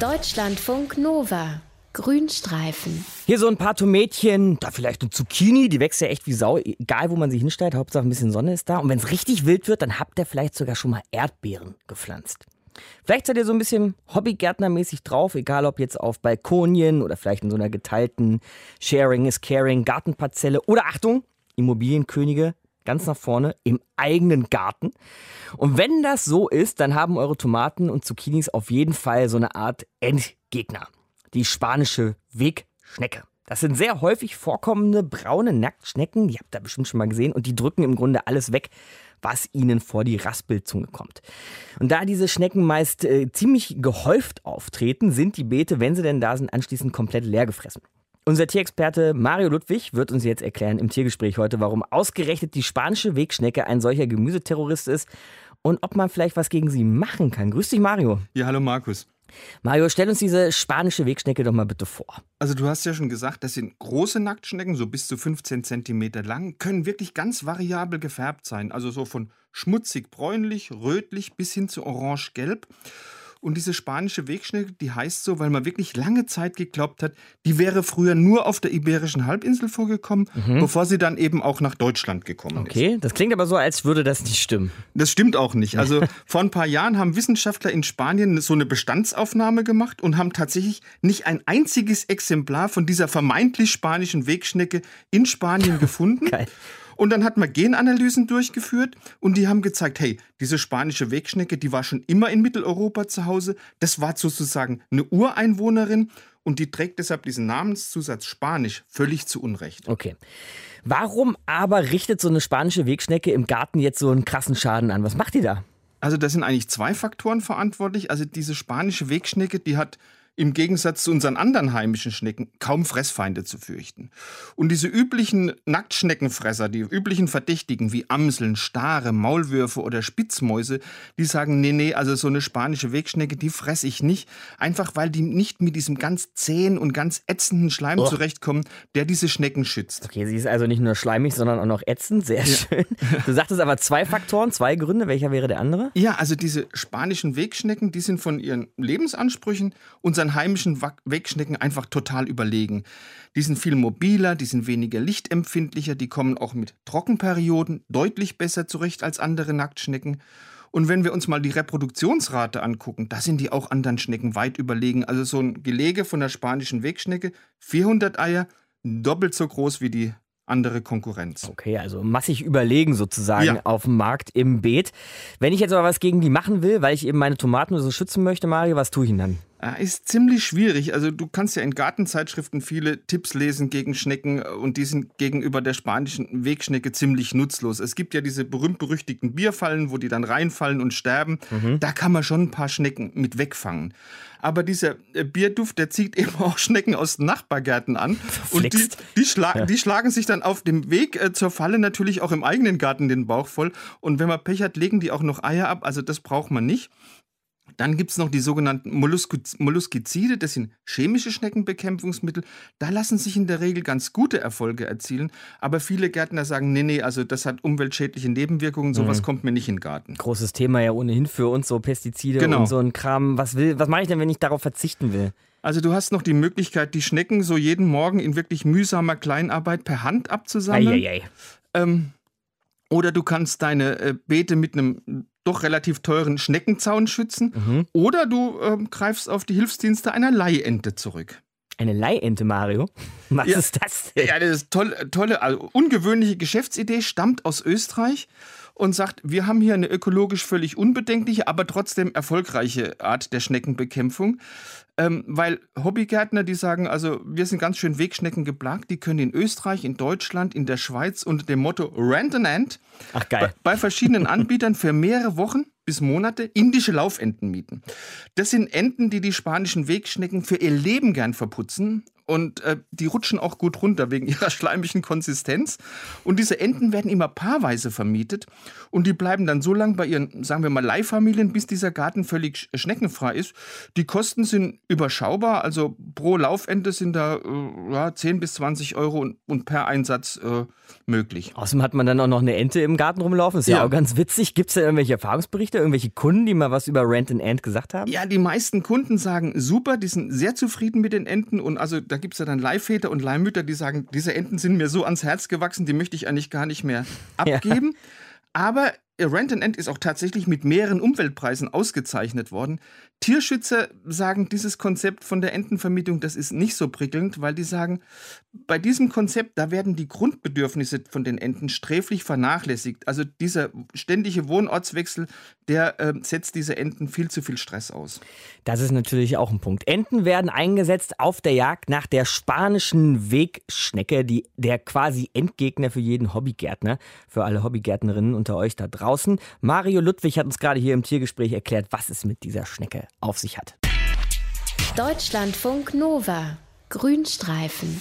Deutschlandfunk Nova. Grünstreifen. Hier so ein paar Tomätchen, da vielleicht eine Zucchini, die wächst ja echt wie Sau, egal wo man sie hinstellt, Hauptsache ein bisschen Sonne ist da. Und wenn es richtig wild wird, dann habt ihr vielleicht sogar schon mal Erdbeeren gepflanzt. Vielleicht seid ihr so ein bisschen Hobbygärtnermäßig drauf, egal ob jetzt auf Balkonien oder vielleicht in so einer geteilten Sharing is Caring Gartenparzelle oder Achtung, Immobilienkönige ganz nach vorne im eigenen Garten. Und wenn das so ist, dann haben eure Tomaten und Zucchinis auf jeden Fall so eine Art Endgegner. Die spanische Wegschnecke. Das sind sehr häufig vorkommende braune Nacktschnecken, die habt ihr bestimmt schon mal gesehen, und die drücken im Grunde alles weg, was ihnen vor die Raspelzunge kommt. Und da diese Schnecken meist äh, ziemlich gehäuft auftreten, sind die Beete, wenn sie denn da sind, anschließend komplett leer gefressen. Unser Tierexperte Mario Ludwig wird uns jetzt erklären im Tiergespräch heute, warum ausgerechnet die spanische Wegschnecke ein solcher Gemüseterrorist ist und ob man vielleicht was gegen sie machen kann. Grüß dich, Mario. Ja, hallo Markus. Mario, stell uns diese spanische Wegschnecke doch mal bitte vor. Also du hast ja schon gesagt, das sind große Nacktschnecken, so bis zu 15 cm lang, können wirklich ganz variabel gefärbt sein. Also so von schmutzig bräunlich, rötlich bis hin zu orange-gelb. Und diese spanische Wegschnecke, die heißt so, weil man wirklich lange Zeit geglaubt hat, die wäre früher nur auf der Iberischen Halbinsel vorgekommen, mhm. bevor sie dann eben auch nach Deutschland gekommen okay. ist. Okay, das klingt aber so, als würde das nicht stimmen. Das stimmt auch nicht. Also vor ein paar Jahren haben Wissenschaftler in Spanien so eine Bestandsaufnahme gemacht und haben tatsächlich nicht ein einziges Exemplar von dieser vermeintlich spanischen Wegschnecke in Spanien gefunden. Geil. Und dann hat man Genanalysen durchgeführt und die haben gezeigt, hey, diese spanische Wegschnecke, die war schon immer in Mitteleuropa zu Hause. Das war sozusagen eine Ureinwohnerin und die trägt deshalb diesen Namenszusatz Spanisch völlig zu Unrecht. Okay. Warum aber richtet so eine spanische Wegschnecke im Garten jetzt so einen krassen Schaden an? Was macht die da? Also das sind eigentlich zwei Faktoren verantwortlich. Also diese spanische Wegschnecke, die hat im Gegensatz zu unseren anderen heimischen Schnecken kaum Fressfeinde zu fürchten. Und diese üblichen Nacktschneckenfresser, die üblichen Verdächtigen wie Amseln, Stare, Maulwürfe oder Spitzmäuse, die sagen, nee, nee, also so eine spanische Wegschnecke, die fresse ich nicht, einfach weil die nicht mit diesem ganz zähen und ganz ätzenden Schleim oh. zurechtkommen, der diese Schnecken schützt. Okay, sie ist also nicht nur schleimig, sondern auch noch ätzend, sehr ja. schön. Du sagtest aber zwei Faktoren, zwei Gründe, welcher wäre der andere? Ja, also diese spanischen Wegschnecken, die sind von ihren Lebensansprüchen unseren heimischen Wegschnecken einfach total überlegen. Die sind viel mobiler, die sind weniger lichtempfindlicher, die kommen auch mit Trockenperioden deutlich besser zurecht als andere Nacktschnecken. Und wenn wir uns mal die Reproduktionsrate angucken, da sind die auch anderen Schnecken weit überlegen. Also so ein Gelege von der spanischen Wegschnecke, 400 Eier, doppelt so groß wie die andere Konkurrenz. Okay, also massig überlegen sozusagen ja. auf dem Markt im Beet. Wenn ich jetzt aber was gegen die machen will, weil ich eben meine Tomaten so schützen möchte, Mario, was tue ich denn dann? Ist ziemlich schwierig. Also du kannst ja in Gartenzeitschriften viele Tipps lesen gegen Schnecken und die sind gegenüber der spanischen Wegschnecke ziemlich nutzlos. Es gibt ja diese berühmt-berüchtigten Bierfallen, wo die dann reinfallen und sterben. Mhm. Da kann man schon ein paar Schnecken mit wegfangen. Aber dieser äh, Bierduft, der zieht eben auch Schnecken aus Nachbargärten an. Und die, die, schla ja. die, schlagen sich dann auf dem Weg äh, zur Falle natürlich auch im eigenen Garten den Bauch voll. Und wenn man Pech hat, legen die auch noch Eier ab. Also das braucht man nicht. Dann gibt es noch die sogenannten Molluskizide, das sind chemische Schneckenbekämpfungsmittel. Da lassen sich in der Regel ganz gute Erfolge erzielen. Aber viele Gärtner sagen, nee, nee, also das hat umweltschädliche Nebenwirkungen, sowas mhm. kommt mir nicht in den Garten. Großes Thema ja ohnehin für uns, so Pestizide genau. und so ein Kram. Was, was mache ich denn, wenn ich darauf verzichten will? Also du hast noch die Möglichkeit, die Schnecken so jeden Morgen in wirklich mühsamer Kleinarbeit per Hand abzusammeln. Ei, ei, ei. Ähm, oder du kannst deine äh, Beete mit einem doch relativ teuren Schneckenzaun schützen. Mhm. Oder du äh, greifst auf die Hilfsdienste einer Leihente zurück. Eine Leihente, Mario? Was ja, ist das denn? Ja, das ist tolle, tolle also ungewöhnliche Geschäftsidee, stammt aus Österreich und sagt, wir haben hier eine ökologisch völlig unbedenkliche, aber trotzdem erfolgreiche Art der Schneckenbekämpfung. Ähm, weil Hobbygärtner, die sagen, also wir sind ganz schön Wegschnecken geplagt, die können in Österreich, in Deutschland, in der Schweiz unter dem Motto Rent an Ant Ach, geil. Bei, bei verschiedenen Anbietern für mehrere Wochen bis Monate indische Laufenten mieten. Das sind Enten, die die spanischen Wegschnecken für ihr Leben gern verputzen und äh, die rutschen auch gut runter wegen ihrer schleimigen Konsistenz. Und diese Enten werden immer paarweise vermietet und die bleiben dann so lange bei ihren, sagen wir mal, Leihfamilien, bis dieser Garten völlig schneckenfrei ist. Die Kosten sind überschaubar, also pro Laufente sind da äh, ja, 10 bis 20 Euro und, und per Einsatz äh, möglich. Außerdem hat man dann auch noch eine Ente im Garten rumlaufen. Ist ja, ja auch ganz witzig. Gibt es da irgendwelche Erfahrungsberichte, irgendwelche Kunden, die mal was über Rent and Ant gesagt haben? Ja, die meisten Kunden sagen super, die sind sehr zufrieden mit den Enten und also da gibt es ja dann Leihväter und Leihmütter, die sagen, diese Enten sind mir so ans Herz gewachsen, die möchte ich eigentlich gar nicht mehr abgeben. Ja. Aber Rent and End ist auch tatsächlich mit mehreren Umweltpreisen ausgezeichnet worden. Tierschützer sagen, dieses Konzept von der Entenvermietung, das ist nicht so prickelnd, weil die sagen, bei diesem Konzept, da werden die Grundbedürfnisse von den Enten sträflich vernachlässigt. Also dieser ständige Wohnortswechsel, der äh, setzt diese Enten viel zu viel Stress aus. Das ist natürlich auch ein Punkt. Enten werden eingesetzt auf der Jagd nach der spanischen Wegschnecke, die der quasi Endgegner für jeden Hobbygärtner, für alle Hobbygärtnerinnen unter euch da draußen. Mario Ludwig hat uns gerade hier im Tiergespräch erklärt, was es mit dieser Schnecke auf sich hat. Deutschlandfunk Nova Grünstreifen